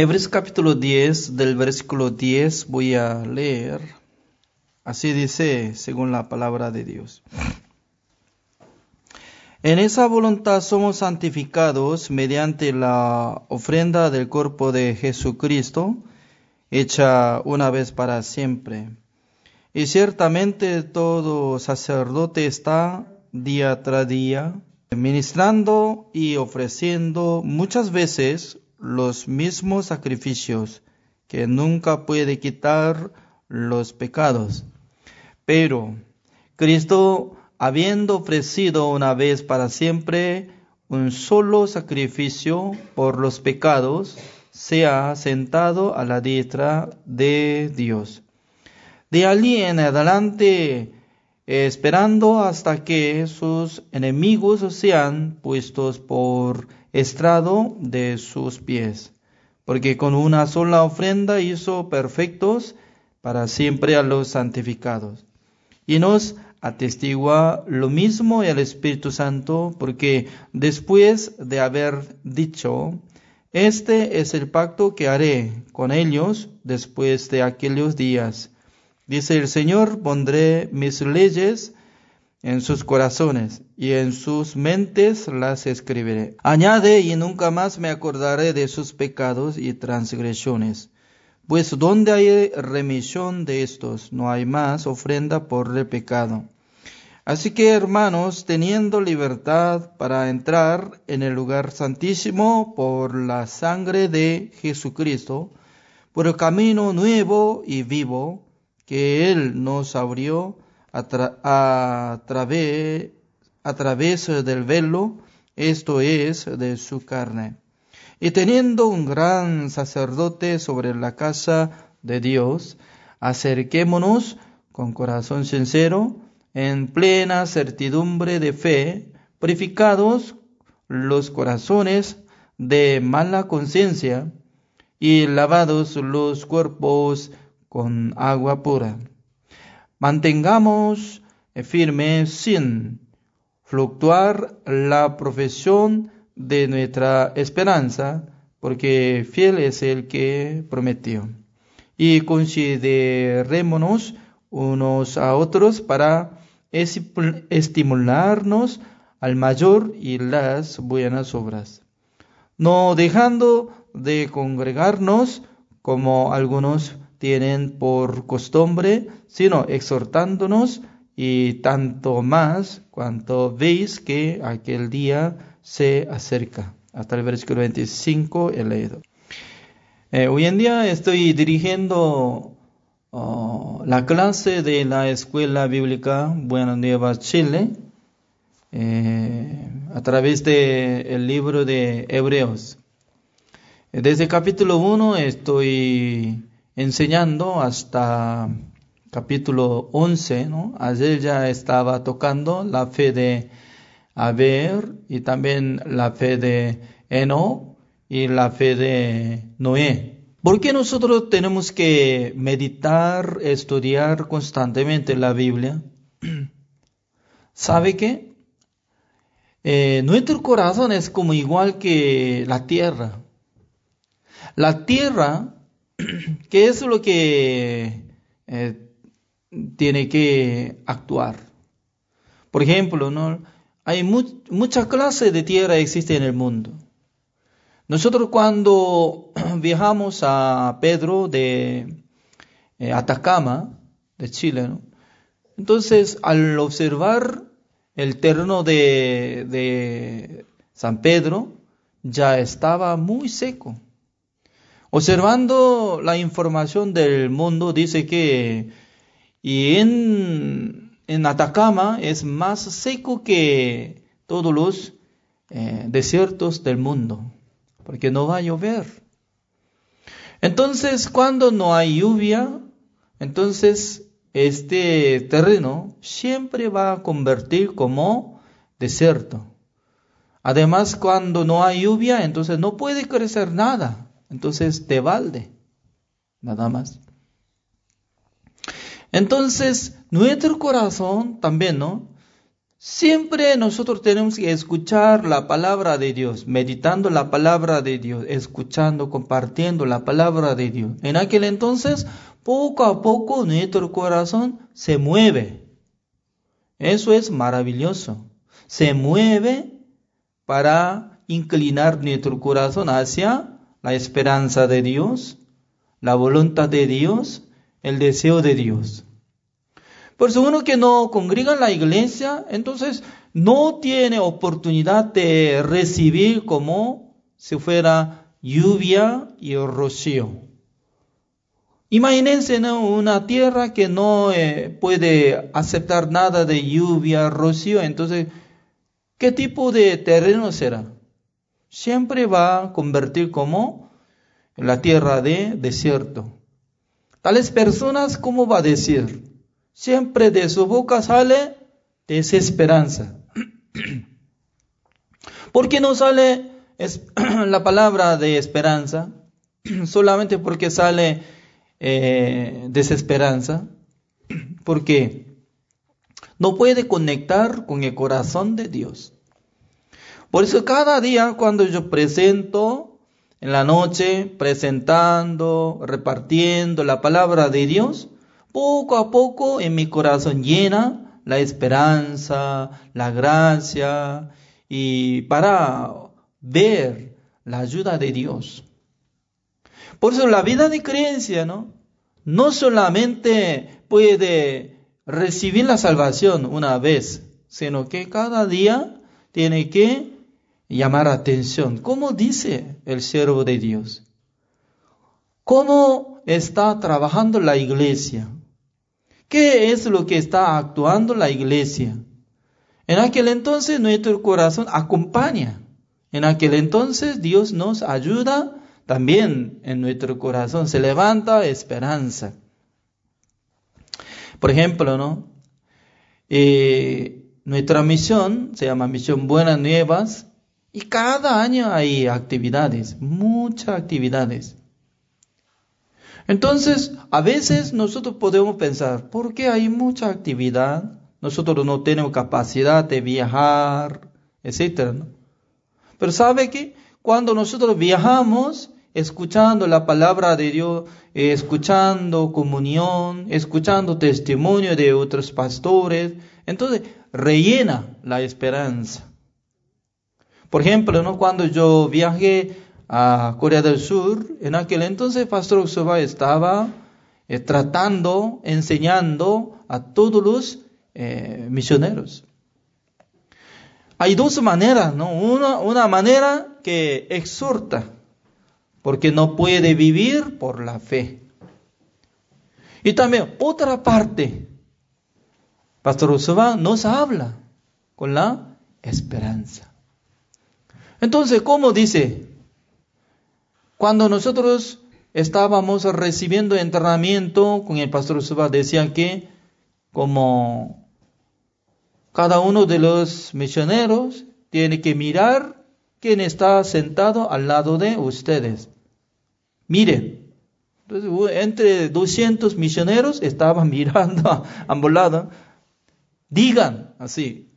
Hebreos capítulo 10, del versículo 10 voy a leer. Así dice, según la palabra de Dios. En esa voluntad somos santificados mediante la ofrenda del cuerpo de Jesucristo, hecha una vez para siempre. Y ciertamente todo sacerdote está día tras día ministrando y ofreciendo muchas veces los mismos sacrificios que nunca puede quitar los pecados. Pero Cristo habiendo ofrecido una vez para siempre un solo sacrificio por los pecados, se ha sentado a la diestra de Dios. De allí en adelante, esperando hasta que sus enemigos sean puestos por estrado de sus pies, porque con una sola ofrenda hizo perfectos para siempre a los santificados. Y nos atestigua lo mismo el Espíritu Santo, porque después de haber dicho, este es el pacto que haré con ellos después de aquellos días. Dice el Señor, pondré mis leyes en sus corazones y en sus mentes las escribiré. Añade, y nunca más me acordaré de sus pecados y transgresiones. Pues donde hay remisión de estos, no hay más ofrenda por el pecado. Así que, hermanos, teniendo libertad para entrar en el lugar santísimo por la sangre de Jesucristo, por el camino nuevo y vivo que Él nos abrió a, a través del velo, esto es, de su carne y teniendo un gran sacerdote sobre la casa de Dios, acerquémonos con corazón sincero, en plena certidumbre de fe, purificados los corazones de mala conciencia y lavados los cuerpos con agua pura. Mantengamos firme sin fluctuar la profesión de nuestra esperanza, porque fiel es el que prometió. Y considerémonos unos a otros para estimularnos al mayor y las buenas obras, no dejando de congregarnos como algunos tienen por costumbre, sino exhortándonos y tanto más cuanto veis que aquel día se acerca. Hasta el versículo 25 he leído. Eh, hoy en día estoy dirigiendo oh, la clase de la Escuela Bíblica Buenas Nuevas Chile eh, a través del el libro de Hebreos. Desde capítulo 1 estoy enseñando hasta capítulo 11. ¿no? Ayer ya estaba tocando la fe de ver y también la fe de Eno y la fe de Noé. ¿Por qué nosotros tenemos que meditar, estudiar constantemente la Biblia? ¿Sabe qué? Eh, nuestro corazón es como igual que la tierra. La tierra, ¿qué es lo que eh, tiene que actuar? Por ejemplo, ¿no? Hay muchas clases de tierra existe en el mundo. Nosotros cuando viajamos a Pedro de eh, Atacama, de Chile, entonces al observar el terreno de San Pedro, ya estaba muy seco. Observando la información del mundo, dice que y en en Atacama es más seco que todos los eh, desiertos del mundo, porque no va a llover. Entonces, cuando no hay lluvia, entonces este terreno siempre va a convertir como desierto. Además, cuando no hay lluvia, entonces no puede crecer nada. Entonces, de balde, nada más. Entonces, nuestro corazón también, ¿no? Siempre nosotros tenemos que escuchar la palabra de Dios, meditando la palabra de Dios, escuchando, compartiendo la palabra de Dios. En aquel entonces, poco a poco nuestro corazón se mueve. Eso es maravilloso. Se mueve para inclinar nuestro corazón hacia la esperanza de Dios, la voluntad de Dios, el deseo de Dios. Por eso uno que no congrega en la iglesia, entonces no tiene oportunidad de recibir como si fuera lluvia y rocío. Imagínense una tierra que no eh, puede aceptar nada de lluvia, rocío, entonces, ¿qué tipo de terreno será? Siempre va a convertir como la tierra de desierto. Tales personas, ¿cómo va a decir? siempre de su boca sale desesperanza. ¿Por qué no sale la palabra de esperanza? Solamente porque sale eh, desesperanza. Porque no puede conectar con el corazón de Dios. Por eso cada día cuando yo presento en la noche, presentando, repartiendo la palabra de Dios, poco a poco en mi corazón llena la esperanza, la gracia y para ver la ayuda de Dios. Por eso la vida de creencia, ¿no? No solamente puede recibir la salvación una vez, sino que cada día tiene que llamar atención. ¿Cómo dice el siervo de Dios? ¿Cómo está trabajando la iglesia? ¿Qué es lo que está actuando la iglesia? En aquel entonces nuestro corazón acompaña. En aquel entonces Dios nos ayuda también en nuestro corazón. Se levanta esperanza. Por ejemplo, ¿no? Eh, nuestra misión se llama Misión Buenas Nuevas y cada año hay actividades, muchas actividades. Entonces, a veces nosotros podemos pensar, ¿por qué hay mucha actividad? Nosotros no tenemos capacidad de viajar, etc. Pero sabe que cuando nosotros viajamos, escuchando la palabra de Dios, escuchando comunión, escuchando testimonio de otros pastores, entonces rellena la esperanza. Por ejemplo, ¿no? cuando yo viajé a Corea del Sur, en aquel entonces Pastor Usuba estaba eh, tratando, enseñando a todos los eh, misioneros. Hay dos maneras, ¿no? Una, una manera que exhorta, porque no puede vivir por la fe. Y también otra parte, Pastor Usuba nos habla con la esperanza. Entonces, ¿cómo dice? Cuando nosotros estábamos recibiendo entrenamiento con el pastor Suba, decía que como cada uno de los misioneros tiene que mirar quién está sentado al lado de ustedes. Miren, entre 200 misioneros estaban mirando a ambos lados. Digan así,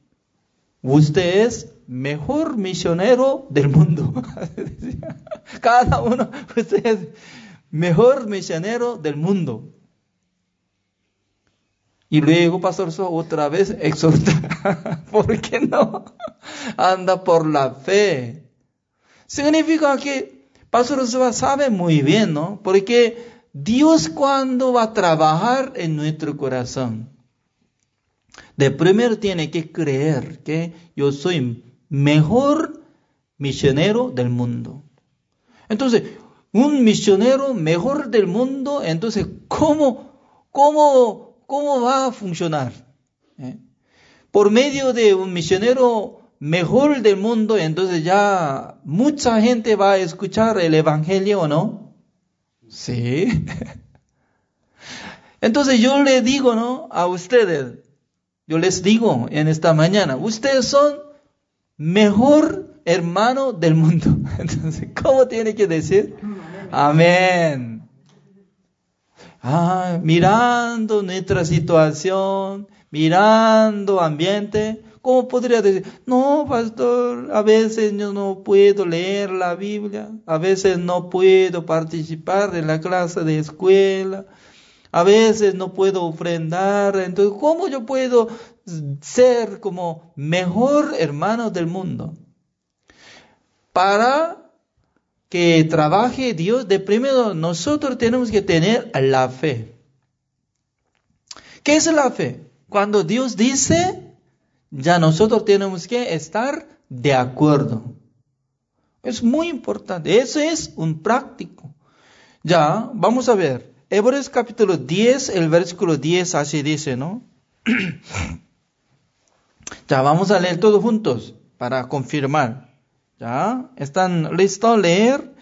usted es mejor misionero del mundo. Cada uno, usted es mejor misionero del mundo. Y luego, Pastor So, otra vez exhorta, ¿por qué no? Anda por la fe. Significa que Pastor So sabe muy bien, ¿no? Porque Dios cuando va a trabajar en nuestro corazón, de primero tiene que creer que yo soy mejor misionero del mundo. Entonces, un misionero mejor del mundo, entonces, ¿cómo, cómo, cómo va a funcionar? ¿Eh? Por medio de un misionero mejor del mundo, entonces ya mucha gente va a escuchar el Evangelio no? Sí. Entonces yo le digo, ¿no? A ustedes, yo les digo en esta mañana, ustedes son mejor hermano del mundo. Entonces, ¿cómo tiene que decir? Amén. Ah, mirando nuestra situación, mirando ambiente, ¿Cómo podría decir? No, pastor, a veces yo no puedo leer la Biblia, a veces no puedo participar en la clase de escuela, a veces no puedo ofrendar. Entonces, ¿cómo yo puedo ser como mejor hermano del mundo? Para que trabaje Dios, de primero nosotros tenemos que tener la fe. ¿Qué es la fe? Cuando Dios dice, ya nosotros tenemos que estar de acuerdo. Es muy importante. Eso es un práctico. Ya, vamos a ver. Hebreos capítulo 10, el versículo 10 así dice, ¿no? ya, vamos a leer todos juntos para confirmar. ¿Ya? ¿Están listos leer?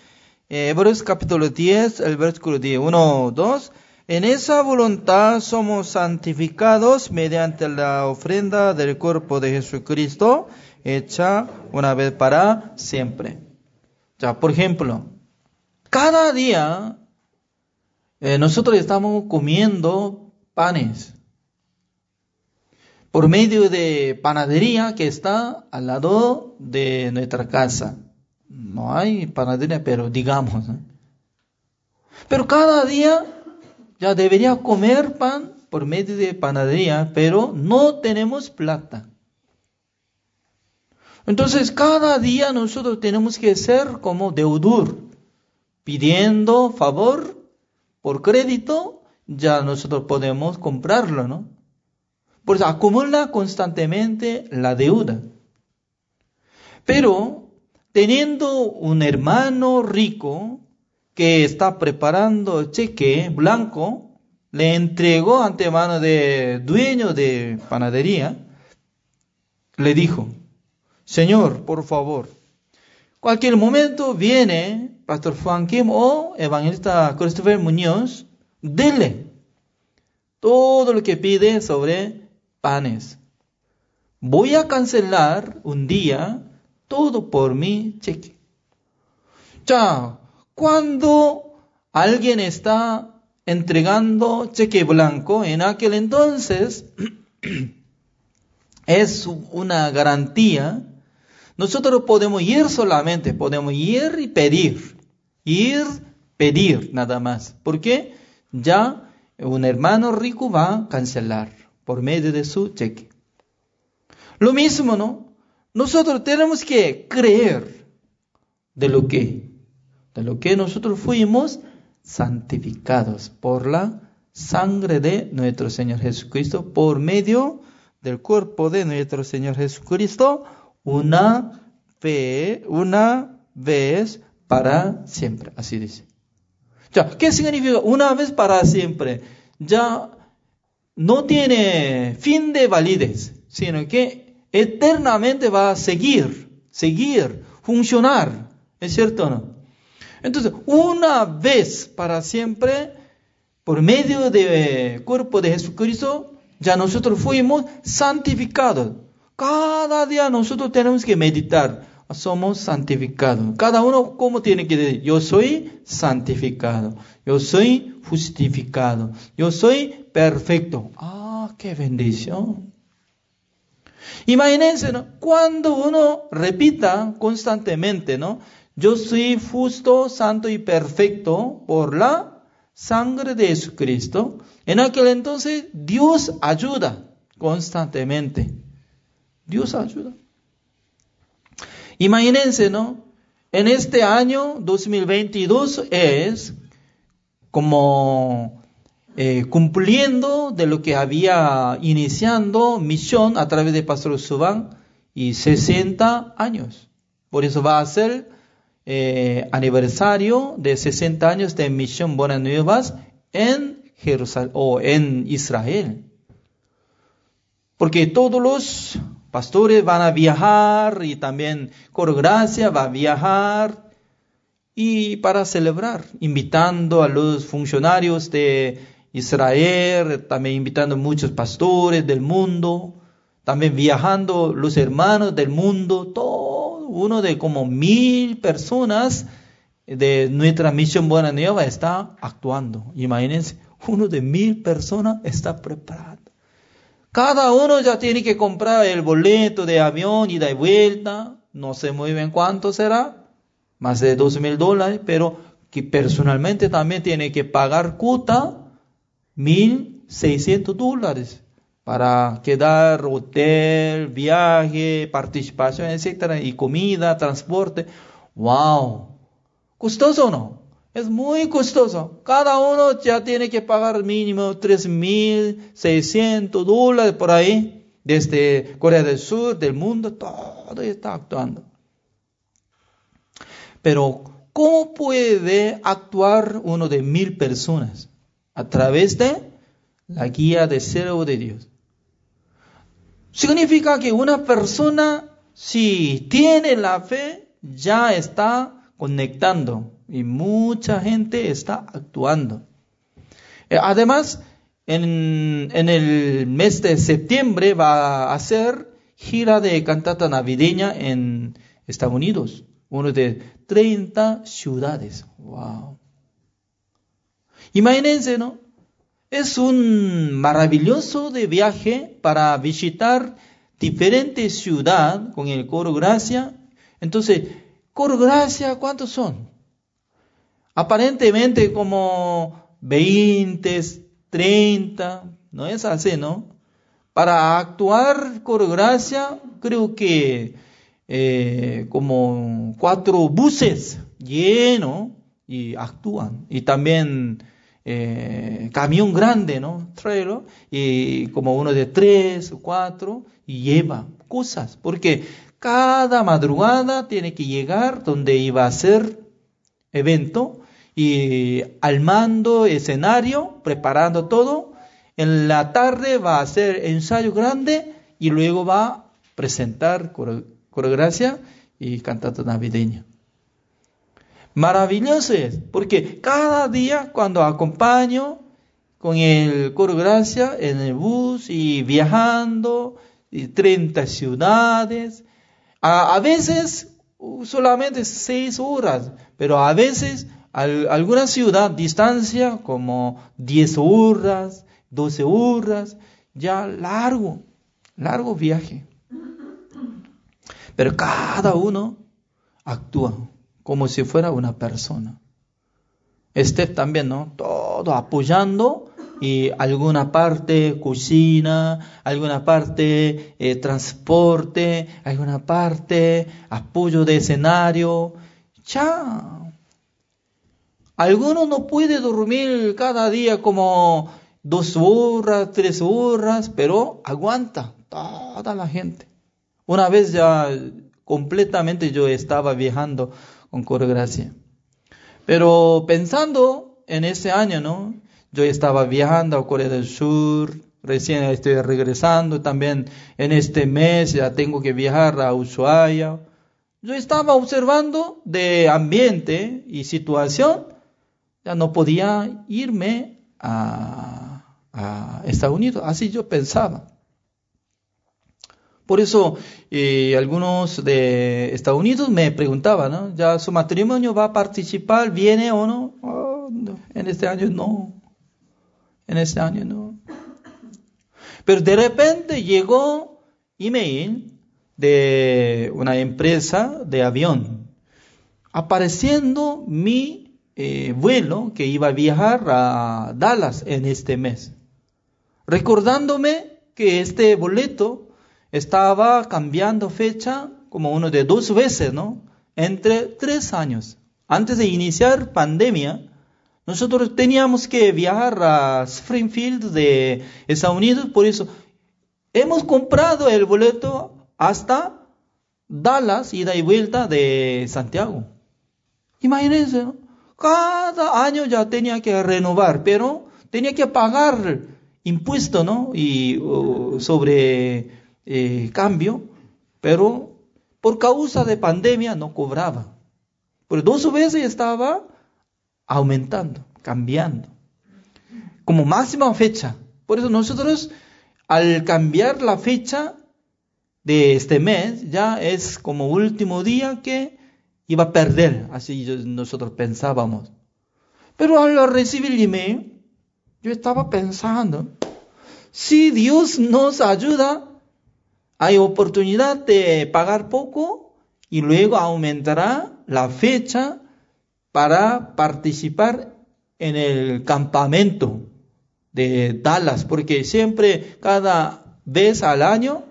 Eh, Hebreos capítulo 10, el versículo 10. 1, 2. En esa voluntad somos santificados mediante la ofrenda del cuerpo de Jesucristo, hecha una vez para siempre. Ya, por ejemplo, cada día eh, nosotros estamos comiendo panes por medio de panadería que está al lado de nuestra casa. No hay panadería, pero digamos. Pero cada día ya debería comer pan por medio de panadería, pero no tenemos plata. Entonces cada día nosotros tenemos que ser como deudor, pidiendo favor por crédito, ya nosotros podemos comprarlo, ¿no? Pues acumula constantemente la deuda. Pero teniendo un hermano rico, que está preparando cheque blanco, le entregó ante mano de dueño de panadería, le dijo, Señor, por favor, cualquier momento viene Pastor Juan Kim o Evangelista Christopher Muñoz, dele todo lo que pide sobre panes. Voy a cancelar un día todo por mi cheque. Chao. Cuando alguien está entregando cheque blanco, en aquel entonces es una garantía. Nosotros podemos ir solamente, podemos ir y pedir, ir, pedir nada más, porque ya un hermano rico va a cancelar por medio de su cheque. Lo mismo, ¿no? Nosotros tenemos que creer de lo que de lo que nosotros fuimos santificados por la sangre de nuestro Señor Jesucristo, por medio del cuerpo de nuestro Señor Jesucristo, una fe, una vez para siempre. Así dice. ¿qué significa una vez para siempre? Ya no tiene fin de validez, sino que eternamente va a seguir, seguir, funcionar. ¿Es cierto o no? Entonces, una vez para siempre, por medio del cuerpo de Jesucristo, ya nosotros fuimos santificados. Cada día nosotros tenemos que meditar. Somos santificados. Cada uno, ¿cómo tiene que decir? Yo soy santificado. Yo soy justificado. Yo soy perfecto. Ah, qué bendición. Imagínense, ¿no? Cuando uno repita constantemente, ¿no? Yo soy justo, santo y perfecto por la sangre de Jesucristo. En aquel entonces Dios ayuda constantemente. Dios ayuda. Imagínense, ¿no? En este año 2022 es como eh, cumpliendo de lo que había iniciando misión a través de Pastor Subán y 60 años. Por eso va a ser eh, aniversario de 60 años de Misión Buenas Nuevas en Jerusalén o en Israel. Porque todos los pastores van a viajar y también Gracia va a viajar y para celebrar, invitando a los funcionarios de Israel, también invitando a muchos pastores del mundo, también viajando los hermanos del mundo, todo uno de como mil personas de nuestra misión Buena Nueva está actuando. Imagínense, uno de mil personas está preparado. Cada uno ya tiene que comprar el boleto de avión, ida y vuelta. No sé muy bien cuánto será. Más de dos mil dólares, pero que personalmente también tiene que pagar cuota mil seiscientos dólares para quedar hotel, viaje, participación, etcétera, y comida, transporte. ¡Wow! ¿Costoso o no? Es muy costoso. Cada uno ya tiene que pagar mínimo 3.600 dólares por ahí. Desde Corea del Sur, del mundo, todo está actuando. Pero, ¿cómo puede actuar uno de mil personas? A través de la guía de servo de Dios. Significa que una persona, si tiene la fe, ya está conectando y mucha gente está actuando. Eh, además, en, el mes de septiembre va a hacer gira de cantata navideña en Estados Unidos, uno de 30 ciudades. Wow. Imagínense, ¿no? Es un maravilloso de viaje para visitar diferentes ciudades con el coro gracia. Entonces, coro gracia, ¿cuántos son? aparentemente como 20, 30, no es así, ¿no? Para actuar con gracia, creo que eh, como cuatro buses llenos y actúan. Y también eh, camión grande, ¿no? Trailer, y como uno de tres o cuatro, y lleva cosas. Porque cada madrugada tiene que llegar donde iba a ser evento y al mando, escenario, preparando todo. En la tarde va a hacer ensayo grande y luego va a presentar coreografía y cantata navideña. Maravilloso es, porque cada día cuando acompaño con el coreografía en el bus y viajando, y 30 ciudades, a, a veces solamente 6 horas, pero a veces alguna ciudad, distancia como 10 horas, 12 horas, ya largo, largo viaje. Pero cada uno actúa como si fuera una persona. Este también, ¿no? Todo apoyando y alguna parte cocina, alguna parte eh, transporte, alguna parte apoyo de escenario. Ya, Algunos no puede dormir cada día como dos horas, tres horas, pero aguanta toda la gente. Una vez ya completamente yo estaba viajando con coreografía. Pero pensando en ese año, ¿no? Yo estaba viajando a Corea del Sur, recién estoy regresando, también en este mes ya tengo que viajar a Ushuaia. Yo estaba observando de ambiente y situación ya no podía irme a, Estados Unidos. Así yo pensaba. Por eso eh, algunos de Estados Unidos me preguntaban, ¿no? ¿Ya su matrimonio va a participar? ¿Viene o no? Oh, no en este año no. En este año no. Pero de repente llegó email de una empresa de avión apareciendo mi eh, vuelo que iba a viajar a Dallas en este mes, recordándome que este boleto estaba cambiando fecha como uno de dos veces, ¿no? Entre tres años. Antes de iniciar pandemia, nosotros teníamos que viajar a Springfield de Estados Unidos, por eso hemos comprado el boleto hasta Dallas, ida y vuelta de Santiago. Imagínense, ¿no? Cada año ya tenía que renovar, pero tenía que pagar impuesto, ¿no? Y sobre eh, cambio, pero por causa de pandemia no cobraba. Pero dos veces estaba aumentando, cambiando, como máxima fecha. Por eso nosotros, al cambiar la fecha de este mes, ya es como último día que iba a perder, así nosotros pensábamos. Pero al recibir el email, yo estaba pensando, si Dios nos ayuda, hay oportunidad de pagar poco y luego aumentará la fecha para participar en el campamento de Dallas, porque siempre cada vez al año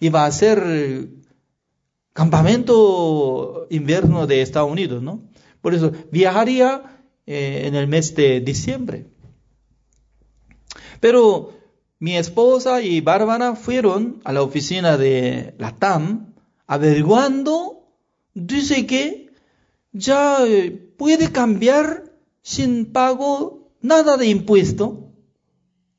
iba a ser campamento invierno de Estados Unidos, ¿no? Por eso viajaría eh, en el mes de diciembre. Pero mi esposa y Bárbara fueron a la oficina de la TAM averiguando, dice que ya eh, puede cambiar sin pago nada de impuesto.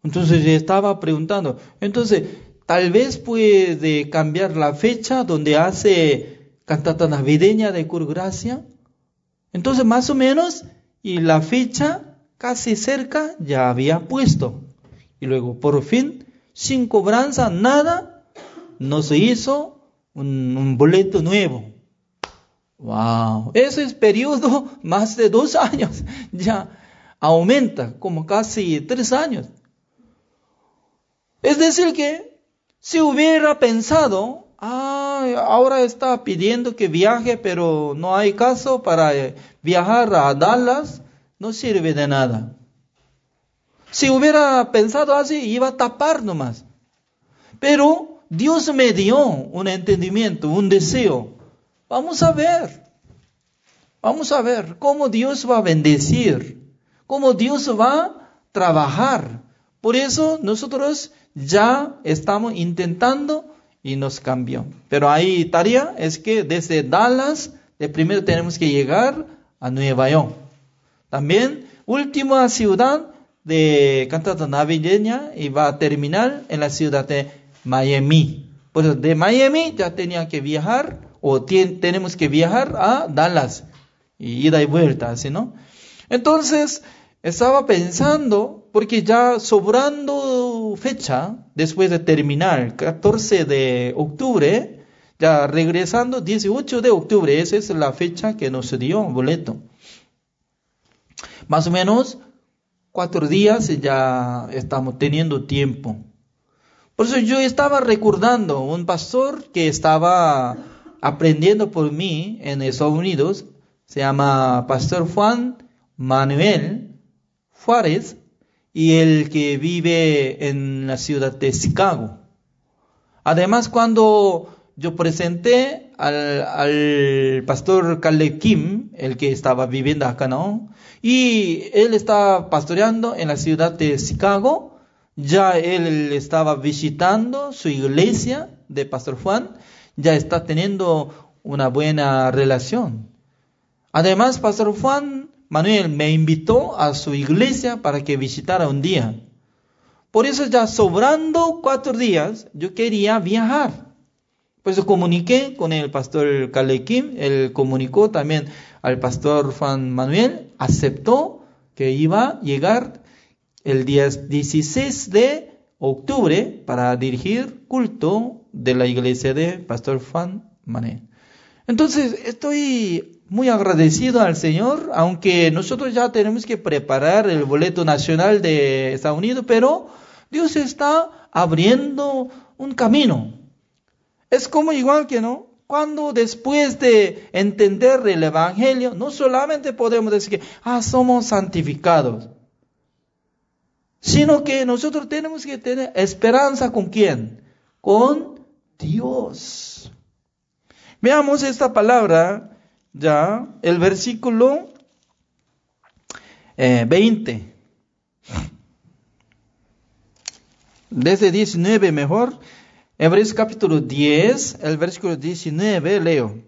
Entonces estaba preguntando, entonces tal vez puede cambiar la fecha donde hace cantata navideña de Curgracia. Entonces más o menos, y la fecha casi cerca ya había puesto. Y luego, por fin, sin cobranza, nada, nos hizo un boleto nuevo. Wow, ese es periodo más de dos años, ya aumenta como casi tres años. Es decir que si hubiera pensado, ah, ahora está pidiendo que viaje, pero no hay caso para eh, viajar a Dallas, no sirve de nada. Si hubiera pensado así, iba a tapar nomás. Pero Dios me dio un entendimiento, un deseo. Vamos a ver. Vamos a ver cómo Dios va a bendecir, cómo Dios va a trabajar. Por eso nosotros ya estamos intentando y nos cambió. Pero ahí tarea es que desde Dallas, primero tenemos que llegar a Nueva York. También, última ciudad, de cantata navideña y va a terminar en la ciudad de Miami. Pues de Miami ya tenía que viajar o tenemos que viajar a Dallas y ida y vuelta, ¿sí no? Entonces estaba pensando, porque ya sobrando fecha, después de terminar, 14 de octubre, ya regresando 18 de octubre, esa es la fecha que nos dio boleto. Más o menos cuatro días ya estamos teniendo tiempo. Por eso yo estaba recordando un pastor que estaba aprendiendo por mí en Estados Unidos, se llama Pastor Juan Manuel Juárez, y el que vive en la ciudad de Chicago. Además, cuando yo presenté al, pastor Caleb Kim, el que estaba viviendo acá, ¿no? Y él estaba pastoreando en la ciudad de Chicago. Ya él estaba visitando su iglesia de Pastor Juan. Ya está teniendo una buena relación. Además, Pastor Juan Manuel me invitó a su iglesia para que visitara un día. Por eso ya sobrando cuatro días, yo quería viajar. Pues comuniqué con el pastor Kalekim, él comunicó también al pastor Juan Manuel, aceptó que iba a llegar el día 16 de octubre para dirigir culto de la iglesia de pastor Juan Manuel. Entonces, estoy muy agradecido al Señor, aunque nosotros ya tenemos que preparar el boleto nacional de Estados Unidos, pero Dios está abriendo un camino. Es como igual que no, cuando después de entender el Evangelio, no solamente podemos decir que, ah, somos santificados, sino que nosotros tenemos que tener esperanza con quién? Con Dios. Veamos esta palabra, ya, el versículo 20. Eh, Desde 19 mejor. Hebreos capítulo 10, el versículo 19, leo.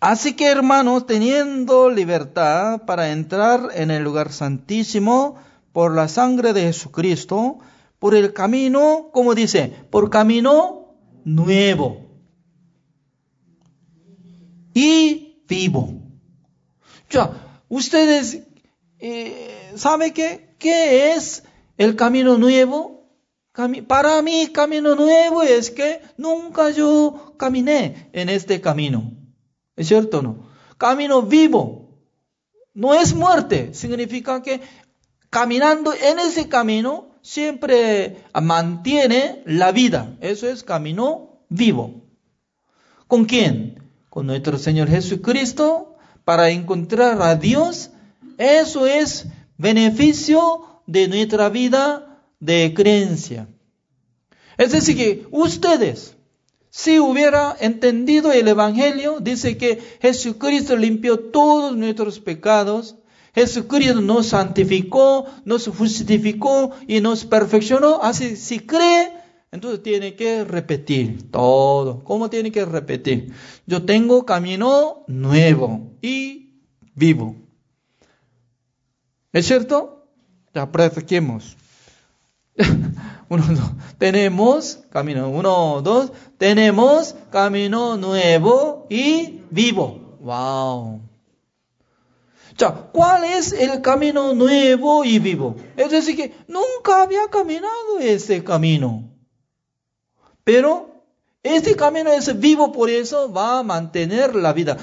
Así que hermanos, teniendo libertad para entrar en el lugar santísimo por la sangre de Jesucristo, por el camino, como dice, por camino nuevo y vivo. Ya, ustedes eh, saben qué? ¿Qué es el camino nuevo? Para mí camino nuevo es que nunca yo caminé en este camino. ¿Es cierto o no? Camino vivo. No es muerte. Significa que caminando en ese camino siempre mantiene la vida. Eso es camino vivo. ¿Con quién? Con nuestro Señor Jesucristo para encontrar a Dios. Eso es beneficio de nuestra vida de creencia. Es decir, que ustedes, si hubiera entendido el Evangelio, dice que Jesucristo limpió todos nuestros pecados, Jesucristo nos santificó, nos justificó y nos perfeccionó. Así, si cree, entonces tiene que repetir todo. ¿Cómo tiene que repetir? Yo tengo camino nuevo y vivo. ¿Es cierto? Ya practiquemos. uno, dos. Tenemos camino. Uno, dos. Tenemos camino nuevo y vivo. Wow. ¿Cuál es el camino nuevo y vivo? Es decir, que nunca había caminado ese camino. Pero este camino es vivo, por eso va a mantener la vida.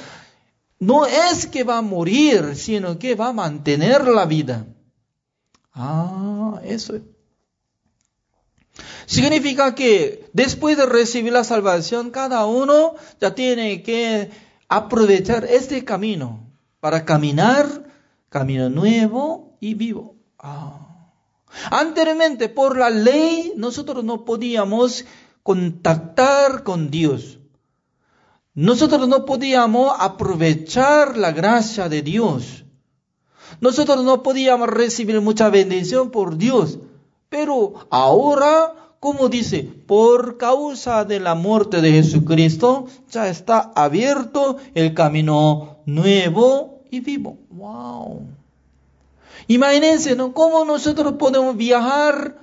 No es que va a morir, sino que va a mantener la vida. Ah, eso Significa que después de recibir la salvación, cada uno ya tiene que aprovechar este camino para caminar camino nuevo y vivo. Ah. Anteriormente, por la ley, nosotros no podíamos contactar con Dios. Nosotros no podíamos aprovechar la gracia de Dios. Nosotros no podíamos recibir mucha bendición por Dios. Pero ahora, como dice, por causa de la muerte de Jesucristo, ya está abierto el camino nuevo y vivo. ¡Wow! Imagínense, ¿no? ¿Cómo nosotros podemos viajar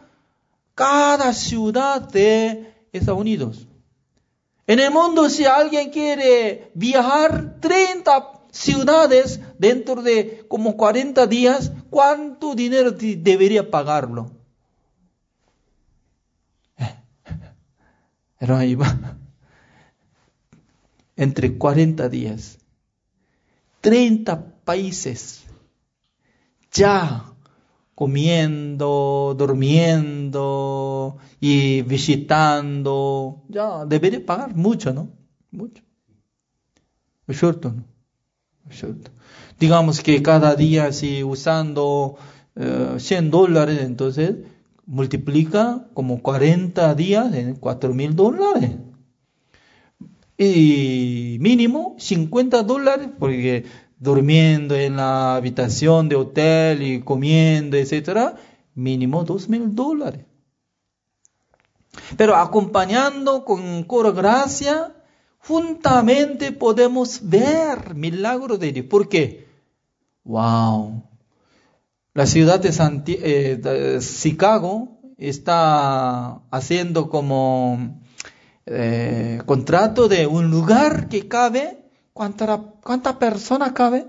cada ciudad de Estados Unidos? En el mundo, si alguien quiere viajar 30 ciudades dentro de como 40 días, ¿cuánto dinero debería pagarlo? Va. Entre 40 días. 30 países. Ya comiendo, durmiendo y visitando. Ya debería pagar mucho, ¿no? Mucho. ¿Es cierto? ¿no? cierto? Digamos que cada día si usando 100 eh, dólares, entonces multiplica como 40 días en 4 mil dólares. Y mínimo 50 dólares, porque durmiendo en la habitación de hotel y comiendo, etcétera, mínimo 2 mil dólares. Pero acompañando con coro gracia, juntamente podemos ver milagros de Dios. ¿Por qué? ¡Wow! La ciudad de, eh, Chicago está haciendo como eh, contrato de un lugar que cabe, ¿cuántas cuánta personas cabe?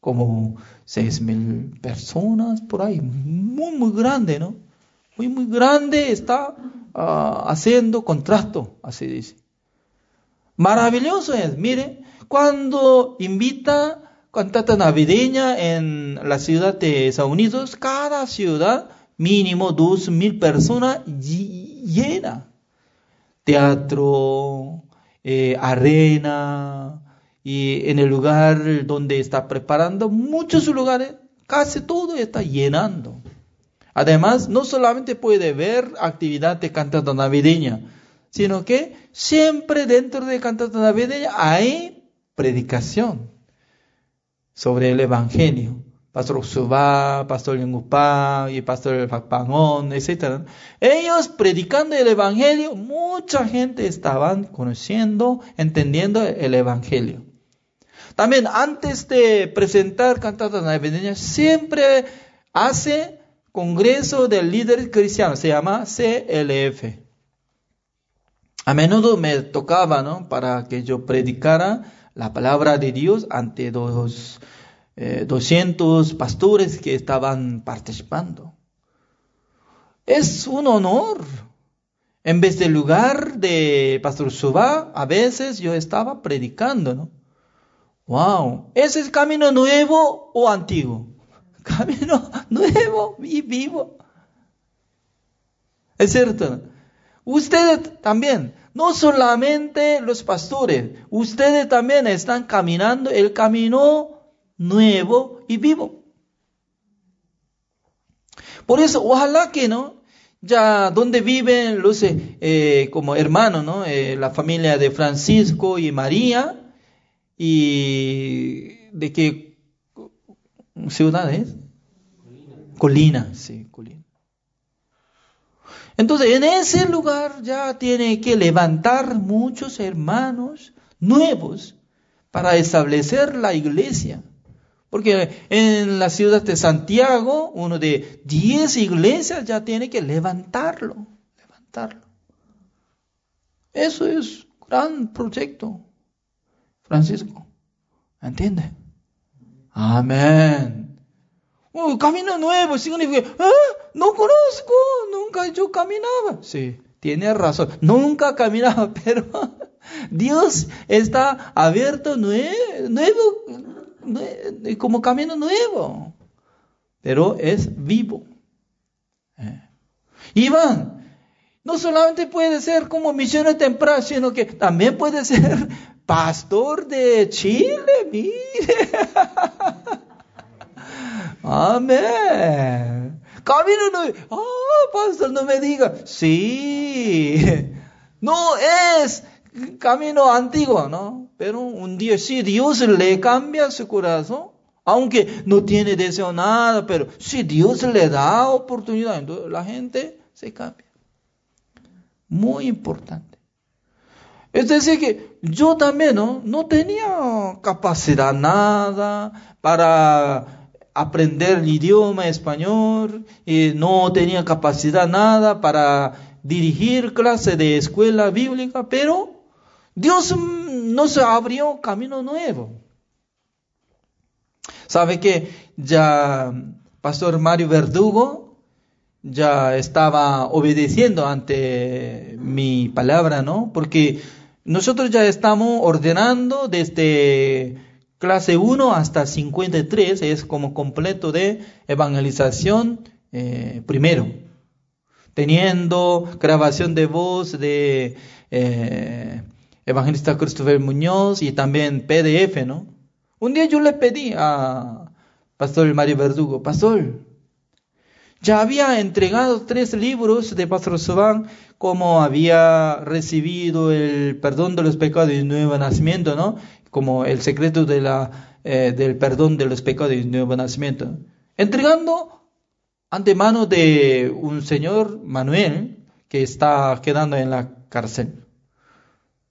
Como seis mil personas por ahí, muy, muy grande, ¿no? Muy, muy grande está ah, haciendo contrato, así dice. Maravilloso es, mire, cuando invita cantata navideña en la ciudad de Estados Unidos, cada ciudad mínimo dos mil personas llena teatro, eh, arena, y en el lugar donde está preparando, muchos lugares, casi todo está llenando. Además, no solamente puede ver actividad de cantata navideña, sino que siempre dentro de cantata navideña hay predicación sobre el Evangelio. Pastor Subá, Pastor Yungupá y Pastor Pangón, etc. Ellos predicando el Evangelio, mucha gente estaban conociendo, entendiendo el Evangelio. También antes de presentar cantatas navideñas, siempre hace Congreso del Líder Cristiano, se llama CLF. A menudo me tocaba, ¿no? Para que yo predicara la palabra de Dios ante dos 200 eh, pastores que estaban participando. Es un honor. En vez del lugar de Pastor Suba, a veces yo estaba predicando, ¿no? Wow, ¿ese es camino nuevo o antiguo? Camino nuevo y vivo. Es cierto. Ustedes también, no solamente los pastores, ustedes también están caminando el camino nuevo y vivo. Por eso, ojalá que no, ya donde viven los eh, como hermanos, ¿no? Eh, la familia de Francisco y María, y de qué ciudad es? Colina. Colina, sí, Colina. Entonces, en ese lugar ya tiene que levantar muchos hermanos nuevos para establecer la iglesia. Porque en la ciudad de Santiago, uno de diez iglesias ya tiene que levantarlo, levantarlo. Eso es gran proyecto, Francisco. ¿Entiende? Amén. Oh, camino nuevo significa, ah, no conozco, nunca yo caminaba. Sí, tiene razón, nunca caminaba, pero Dios está abierto nuevo como camino nuevo, pero es vivo. Eh. Iván, no solamente puede ser como misiones tempranas, sino que también puede ser pastor de Chile, mire. Amén. Camino nuevo. Ah, pastor, no me diga. Sí. No es camino antiguo, ¿no? Pero un día si Dios le cambia su corazón, aunque no tiene deseo nada, pero si Dios le da oportunidad, entonces la gente se cambia. Muy importante. Es decir, que yo también ¿no? no tenía capacidad nada para aprender el idioma español, y no tenía capacidad nada para dirigir clase de escuela bíblica, pero Dios nos abrió camino nuevo. ¿Sabe que ya Pastor Mario Verdugo ya estaba obedeciendo ante mi palabra, ¿no? Porque nosotros ya estamos ordenando desde clase 1 hasta 53, es como completo de evangelización eh, primero, teniendo grabación de voz de eh, evangelista Christopher Muñoz y también PDF, ¿no? Un día yo le pedí a Pastor Mario Verdugo, Pastor, ya había entregado tres libros de Pastor Subán, como había recibido el perdón de los pecados y el nuevo nacimiento, ¿no? Como el secreto de la, eh, del perdón de los pecados y el nuevo nacimiento. Entregando ante mano de un señor, Manuel, que está quedando en la cárcel.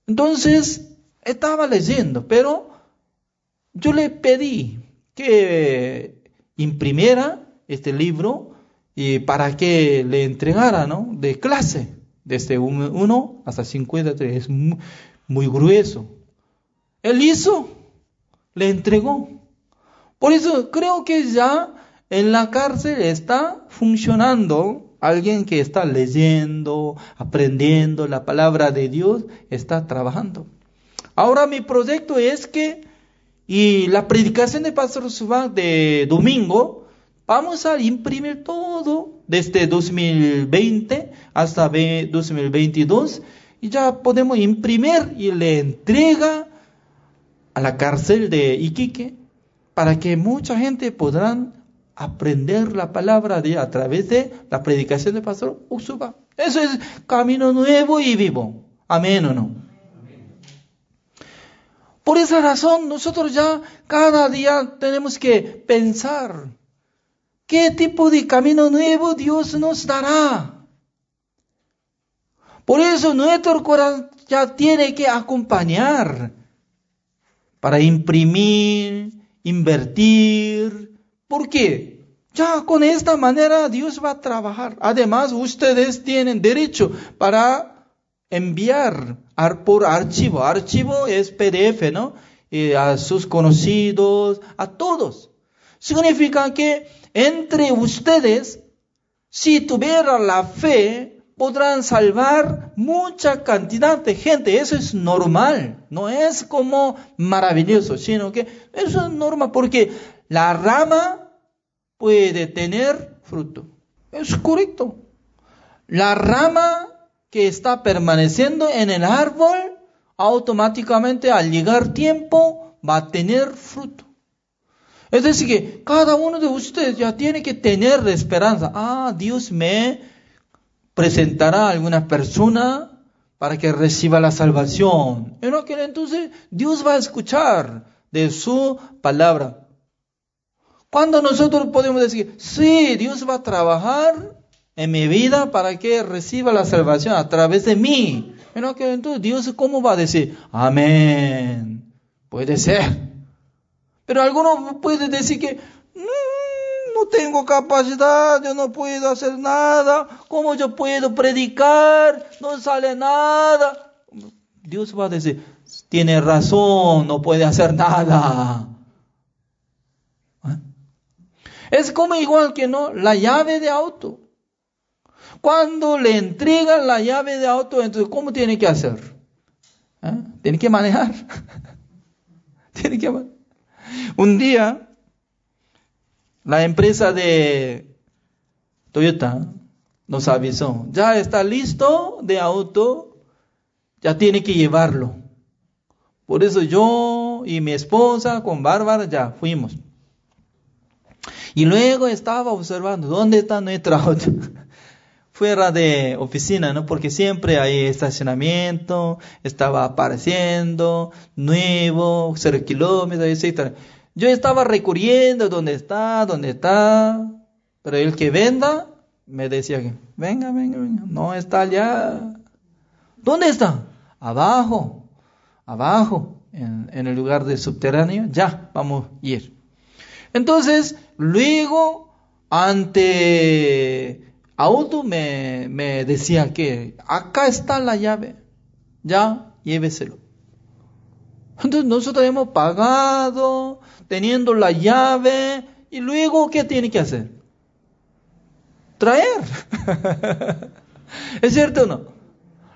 Entonces, estaba leyendo, pero yo le pedí que imprimiera este libro y para que le entregara, ¿no? De clase, desde 1 hasta 53, es muy, muy grueso. Él hizo, le entregó. Por eso creo que ya en la cárcel está funcionando Alguien que está leyendo, aprendiendo la palabra de Dios, está trabajando. Ahora mi proyecto es que, y la predicación de Pastor Subán de domingo, vamos a imprimir todo desde 2020 hasta 2022 y ya podemos imprimir y le entrega a la cárcel de Iquique para que mucha gente podrán aprender la palabra de a través de la predicación del pastor Usuba. Eso es camino nuevo y vivo. Amén o no. Por esa razón nosotros ya cada día tenemos que pensar qué tipo de camino nuevo Dios nos dará. Por eso nuestro corazón ya tiene que acompañar para imprimir, invertir, ¿Por qué? Ya con esta manera Dios va a trabajar. Además, ustedes tienen derecho para enviar por archivo. Archivo es PDF, ¿no? a sus conocidos, a todos. Significa que entre ustedes, si tuvieran la fe, podrán salvar mucha cantidad de gente. Eso es normal. No es como maravilloso, sino que eso es normal porque la rama puede tener fruto. Es correcto. la rama que está permaneciendo en el árbol, automáticamente al llegar tiempo va a tener fruto. Es decir, que cada uno de ustedes ya tiene que tener esperanza. Ah, Dios me presentará a alguna persona para que reciba la salvación. En aquel entonces Dios va a escuchar de su palabra. Cuando nosotros podemos decir, sí, Dios va a trabajar en mi vida para que reciba la salvación a través de mí. Aquel entonces Dios, ¿cómo va a decir? Amén. Puede ser. Pero algunos pueden decir que mm, no tengo capacidad, yo no puedo hacer nada, ¿cómo yo puedo predicar? No sale nada. Dios va a decir, tiene razón, no puede hacer nada. ¿Eh? Es como igual que no, la llave de auto. Cuando le entregan la llave de auto, entonces, ¿cómo tiene que hacer? ¿Eh? Tiene que manejar. tiene que manejar. Un día, la empresa de Toyota nos avisó, ya está listo de auto, ya tiene que llevarlo. Por eso yo y mi esposa con Bárbara ya fuimos. Y luego estaba observando, ¿dónde está nuestro auto? Fuera de oficina, ¿no? Porque siempre hay estacionamiento, estaba apareciendo, nuevo, cero kilómetros, etc. Yo estaba recurriendo, ¿dónde está? ¿Dónde está? Pero el que venda me decía que, venga, venga, venga, no está allá. ¿Dónde está? Abajo, abajo, en, en el lugar de subterráneo, ya, vamos a ir. Entonces, luego, ante auto me, me decía que acá está la llave, ya, lléveselo. Entonces nosotros hemos pagado, teniendo la llave, y luego, ¿qué tiene que hacer? Traer. ¿Es cierto o no?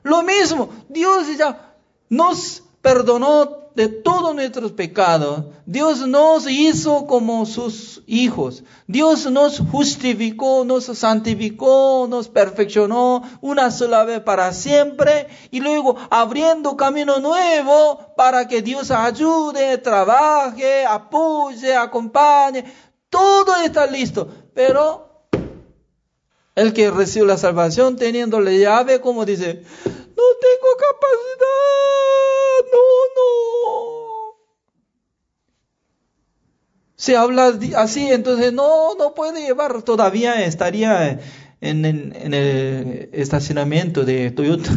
Lo mismo, Dios ya nos perdonó de todos nuestros pecados. Dios nos hizo como sus hijos. Dios nos justificó, nos santificó, nos perfeccionó una sola vez para siempre y luego abriendo camino nuevo para que Dios ayude, trabaje, apoye, acompañe. Todo está listo, pero el que recibe la salvación teniendo la llave, como dice, no tengo capacidad, no, no. Se habla así, entonces no, no puede llevar, todavía estaría en, el estacionamiento de Toyota.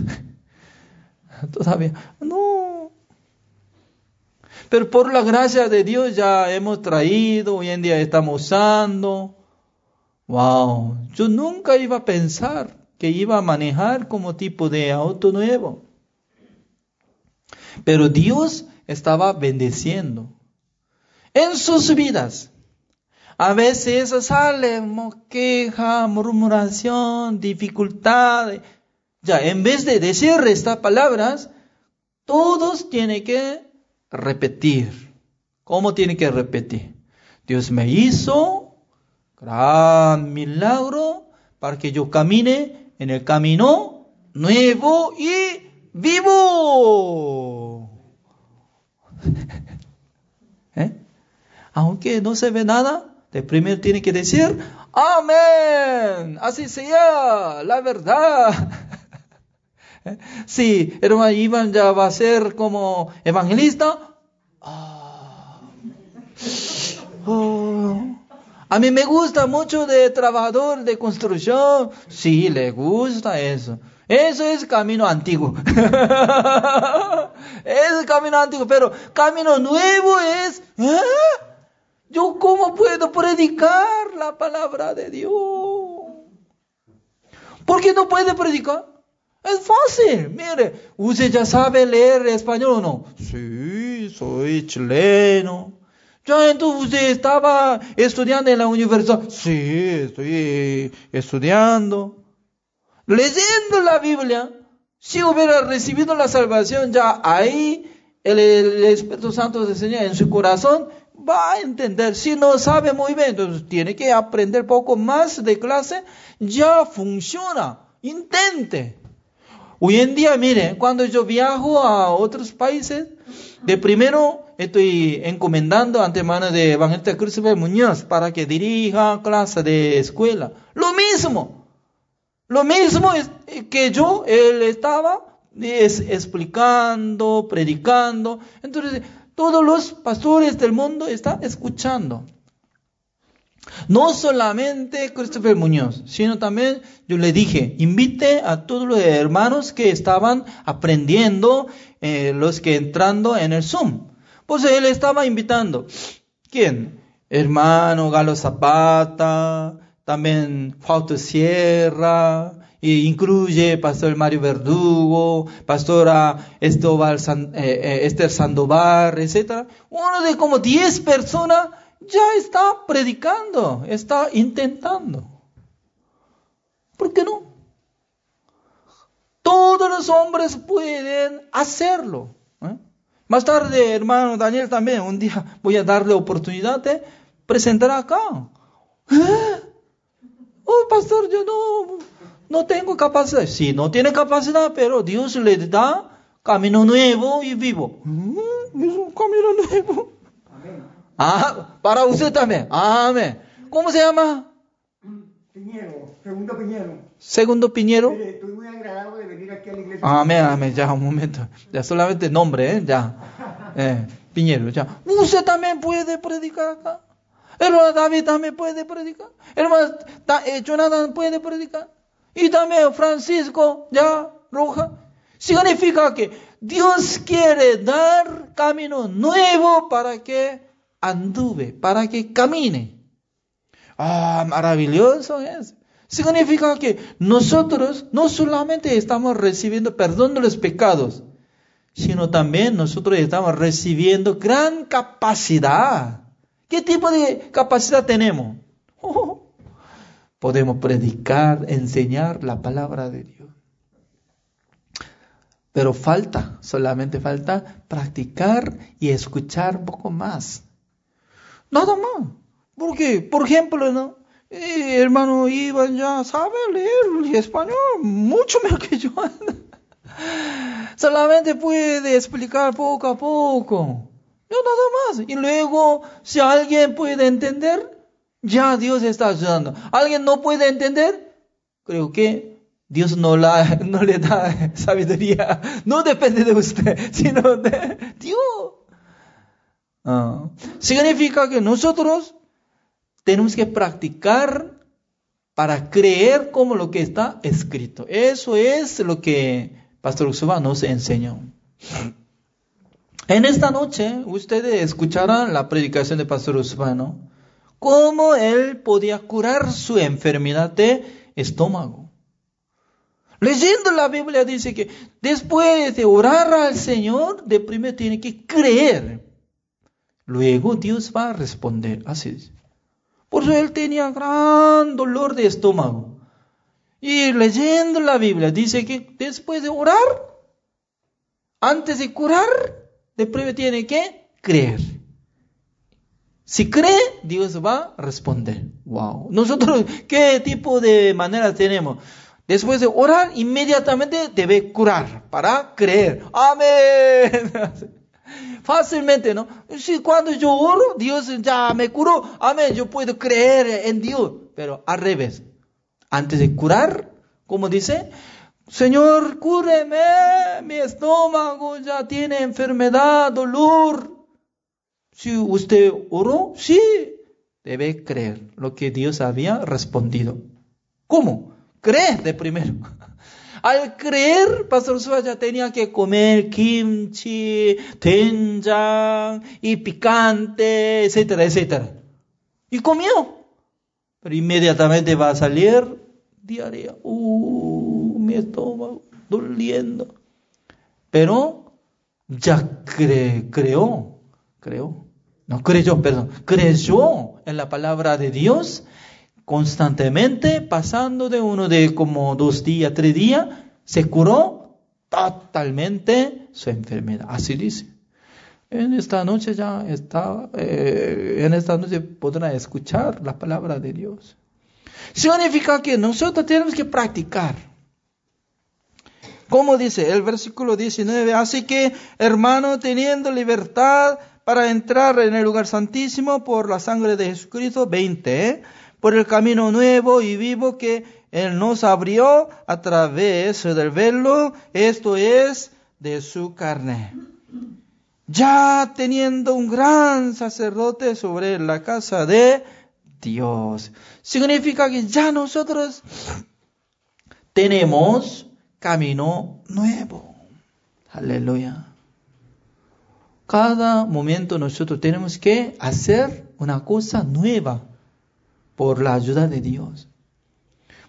Todavía, no. Pero por la gracia de Dios ya hemos traído, hoy en día estamos usando. Wow, yo nunca iba a pensar que iba a manejar como tipo de auto nuevo. Pero Dios estaba bendeciendo en sus vidas. A veces sale queja, murmuración, dificultad. Ya, en vez de decir estas palabras, todos tienen que repetir. ¿Cómo tienen que repetir? Dios me hizo gran milagro para que yo camine en el camino nuevo y vivo. Aunque no se ve nada, de primero tiene que decir, amén, así sea, la verdad. Si hermano Iván ya va a ser como evangelista, ah. oh. A mí me gusta mucho de trabajador de construcción. Sí, le gusta eso. Eso es camino antiguo. es camino antiguo, pero camino nuevo es, ¿eh? ¿Yo cómo puedo predicar la palabra de Dios? ¿Por qué no puede predicar? Es fácil. Mire, ¿usted ya sabe leer español o no? Sí, soy chileno. Ya entonces usted estaba estudiando en la universidad. Sí, estoy estudiando. Leyendo la Biblia. Si hubiera recibido la salvación, ya ahí el, Espíritu Santo de Señor en su corazón va a entender. Si no sabe muy bien, entonces tiene que aprender poco más de clase. Ya funciona. intente. Hoy en día, mire, cuando yo viajo a otros países, de primero estoy encomendando ante mano de Evangelista Cristóbal Muñoz para que dirija clase de escuela. Lo mismo. Lo mismo es que yo, él estaba es, explicando, predicando. Entonces, todos los pastores del mundo están escuchando. No solamente Christopher Muñoz, sino también yo le dije, invite a todos los hermanos que estaban aprendiendo, eh, los que entrando en el Zoom. Pues él estaba invitando. ¿Quién? Hermano Galo Zapata, también Fausto Sierra, incluye Pastor Mario Verdugo, Pastora Estobal eh, eh, Esther Sandoval, etc. Uno de como 10 personas ya está predicando, está intentando. ¿Por qué no? Todos los hombres pueden hacerlo. ¿eh? Más tarde, hermano Daniel también, un día voy a darle oportunidad de presentar acá. Oh, pastor, yo no, no tengo capacidad. Sí, no tiene capacidad, pero Dios le da camino nuevo y vivo. Mm, es un camino nuevo. Ah, para usted también. Amén. ¿Cómo se llama? Piñero, segundo Piñero. Segundo Piñero. estoy muy agradado de venir aquí a la iglesia. Amén, amén, ya un momento. Ya solamente nombre, ¿eh? Ya. Eh, Piñero, ya. Usted también puede predicar acá. Hermano David también puede predicar. Hermano eh, Jonathan puede predicar y también Francisco ya roja. Significa que Dios quiere dar camino nuevo para que anduve, para que camine. Ah, maravilloso es. Significa que nosotros no solamente estamos recibiendo perdón de los pecados, sino también nosotros estamos recibiendo gran capacidad. ¿Qué tipo de capacidad tenemos? Oh, podemos predicar, enseñar la palabra de Dios. Pero falta, solamente falta practicar y escuchar un poco más. Nada más. Porque, por ejemplo, ¿no? Eh, hermano Iván ya sabe leer español mucho mejor que yo. Solamente puede explicar poco a poco. No, nada más. Y luego, si alguien puede entender, ya Dios está ayudando. ¿Alguien no puede entender? Creo que Dios no, le da sabiduría. No depende de usted, sino de Dios. Ah. Significa que nosotros tenemos que practicar para creer como lo que está escrito. Eso es lo que Pastor Usuba nos enseñó. En esta noche ustedes escucharán la predicación de Pastor Usuba, ¿no? Cómo él podía curar su enfermedad de estómago. Leyendo la Biblia dice que después de orar al Señor, de primero tiene que creer. Luego Dios va a responder. Así es. Por eso él tenía gran dolor de estómago. Y leyendo la Biblia dice que después de orar, antes de curar, de primero tiene que creer. Si cree, Dios va a responder. Wow. Nosotros, ¿qué tipo de manera tenemos? Después de orar, inmediatamente debe curar para creer. Amén. Fácilmente, ¿no? Si cuando yo oro, Dios ya me curó. Amén. Yo puedo creer en Dios. Pero al revés. Antes de curar, como dice, Señor, cúreme. Mi estómago ya tiene enfermedad, dolor. Si usted oró, sí, debe creer lo que Dios había respondido. ¿Cómo? Cree de primero. Al creer, Pastor Suárez ya tenía que comer kimchi, tenjang y picante, etcétera, etcétera. Y comió. Pero inmediatamente va a salir diaria. Uh, mi estómago doliendo. Pero ya creó, creó no creyó, perdón, creyó en la palabra de Dios constantemente, pasando de uno de como dos días, tres días, se curó totalmente su enfermedad. Así dice. En esta noche ya está, eh, en esta noche podrá escuchar la palabra de Dios. Significa que nosotros tenemos que practicar. ¿Cómo dice el versículo 19? Así que, hermano, teniendo libertad para entrar en el lugar santísimo por la sangre de Jesucristo, 20, ¿eh? por el camino nuevo y vivo que Él nos abrió a través del velo, esto es, de su carne. Ya teniendo un gran sacerdote sobre la casa de Dios. Significa que ya nosotros tenemos camino nuevo. Aleluya. Cada momento nosotros tenemos que hacer una cosa nueva por la ayuda de Dios.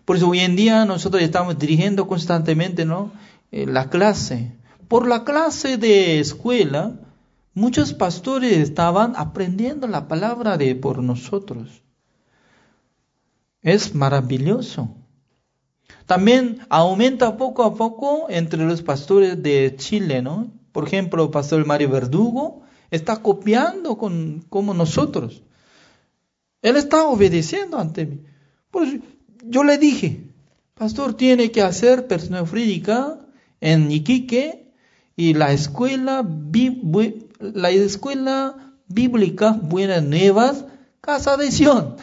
Por eso hoy en día nosotros estamos dirigiendo constantemente ¿no? Eh, la clase. Por la clase de escuela, muchos pastores estaban aprendiendo la palabra de por nosotros. Es maravilloso. También aumenta poco a poco entre los pastores de Chile, ¿no? Por ejemplo, pastor Mario Verdugo está copiando con, como nosotros. Él está obedeciendo ante mí. Pues yo le dije, pastor, tiene que hacer persona jurídica en Iquique y la escuela, la escuela bíblica Buenas Nuevas, Casa de Sion.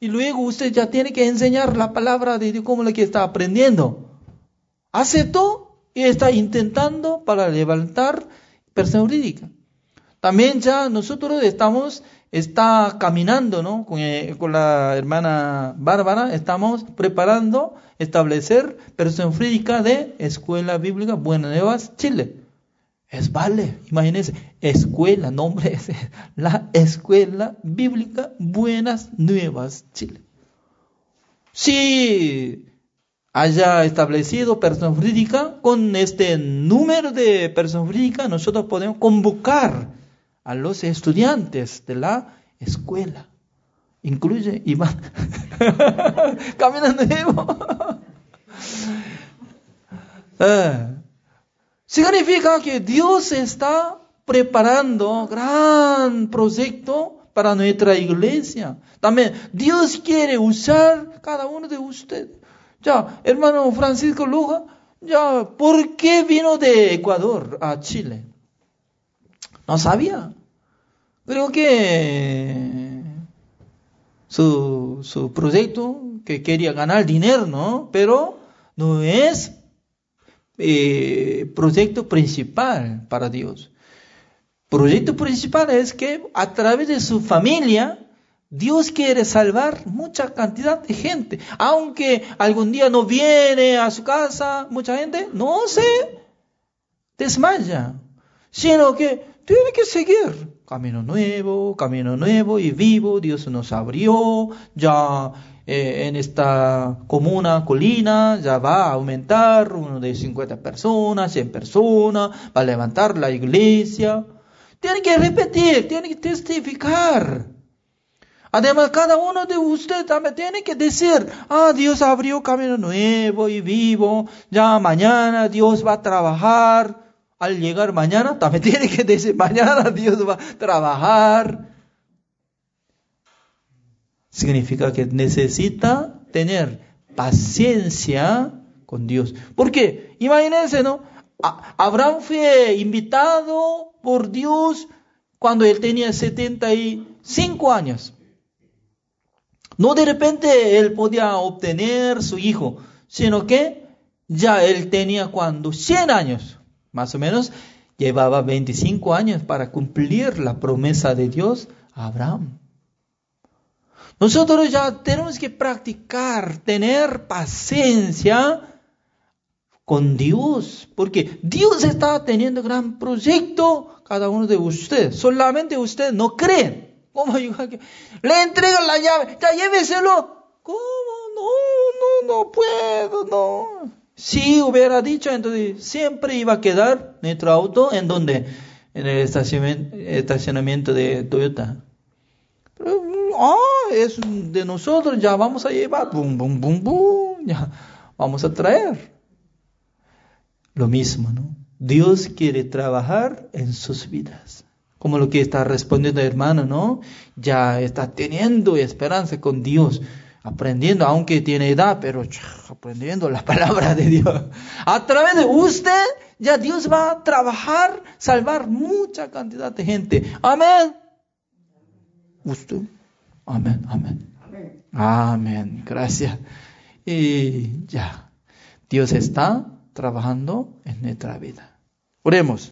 Y luego usted ya tiene que enseñar la palabra de Dios como la que está aprendiendo. Aceptó está intentando para levantar persona jurídica. También ya nosotros estamos, está caminando, ¿no? Con, eh, con la hermana Bárbara, estamos preparando establecer persona jurídica de Escuela Bíblica Buenas Nuevas, Chile. Es vale, imagínense, escuela, nombre es la Escuela Bíblica Buenas Nuevas Chile. Si haya establecido persona jurídica, con este número de persona jurídica nosotros podemos convocar a los estudiantes de la escuela. Incluye Iván. Camino nuevo. ah. Significa que Dios está preparando gran proyecto para nuestra iglesia. También Dios quiere usar cada uno de ustedes. Ya, hermano Francisco Luja, ya, ¿por qué vino de Ecuador a Chile? No sabía. Creo que su, su proyecto, que quería ganar dinero, ¿no? Pero no es eh, proyecto principal para Dios. Proyecto principal es que a través de su familia, Dios quiere salvar mucha cantidad de gente. Aunque algún día no viene a su casa mucha gente, no se desmaya, sino que tiene que seguir. Camino nuevo, camino nuevo y vivo, Dios nos abrió, ya eh, en esta comuna, colina, ya va a aumentar uno de 50 personas, 100 personas, va a levantar la iglesia. Tiene que repetir, tiene que testificar. Además, cada uno de ustedes también tiene que decir, ah, Dios abrió camino nuevo y vivo, ya mañana Dios va a trabajar. Al llegar mañana, también tiene que decir, mañana Dios va a trabajar significa que necesita tener paciencia con Dios. ¿Por qué? Imagínense, ¿no? Abraham fue invitado por Dios cuando él tenía 75 años. No de repente él podía obtener su hijo, sino que ya él tenía cuando 100 años, más o menos, llevaba 25 años para cumplir la promesa de Dios a Abraham. Nosotros ya tenemos que practicar, tener paciencia con Dios, porque Dios está teniendo gran proyecto cada uno de ustedes. Solamente ustedes no creen. ¿Cómo Le entregan la llave, ya lléveselo. ¿Cómo? No, no, no puedo, no. Si hubiera dicho, entonces siempre iba a quedar nuestro auto en donde? En el estacionamiento de Toyota ah, es de nosotros, ya vamos a llevar, bum, bum, bum, bum, ya vamos a traer. Lo mismo, ¿no? Dios quiere trabajar en sus vidas. Como lo que está respondiendo hermano, ¿no? Ya está teniendo esperanza con Dios. aprendiendo, aunque tiene edad, pero aprendiendo la palabra de Dios. A través de usted, ya Dios va a trabajar, salvar mucha cantidad de gente. Amén. ¿Usted? Amén, amén. Amén. Amén. Gracias. Y ya. Dios está trabajando en nuestra vida. Oremos.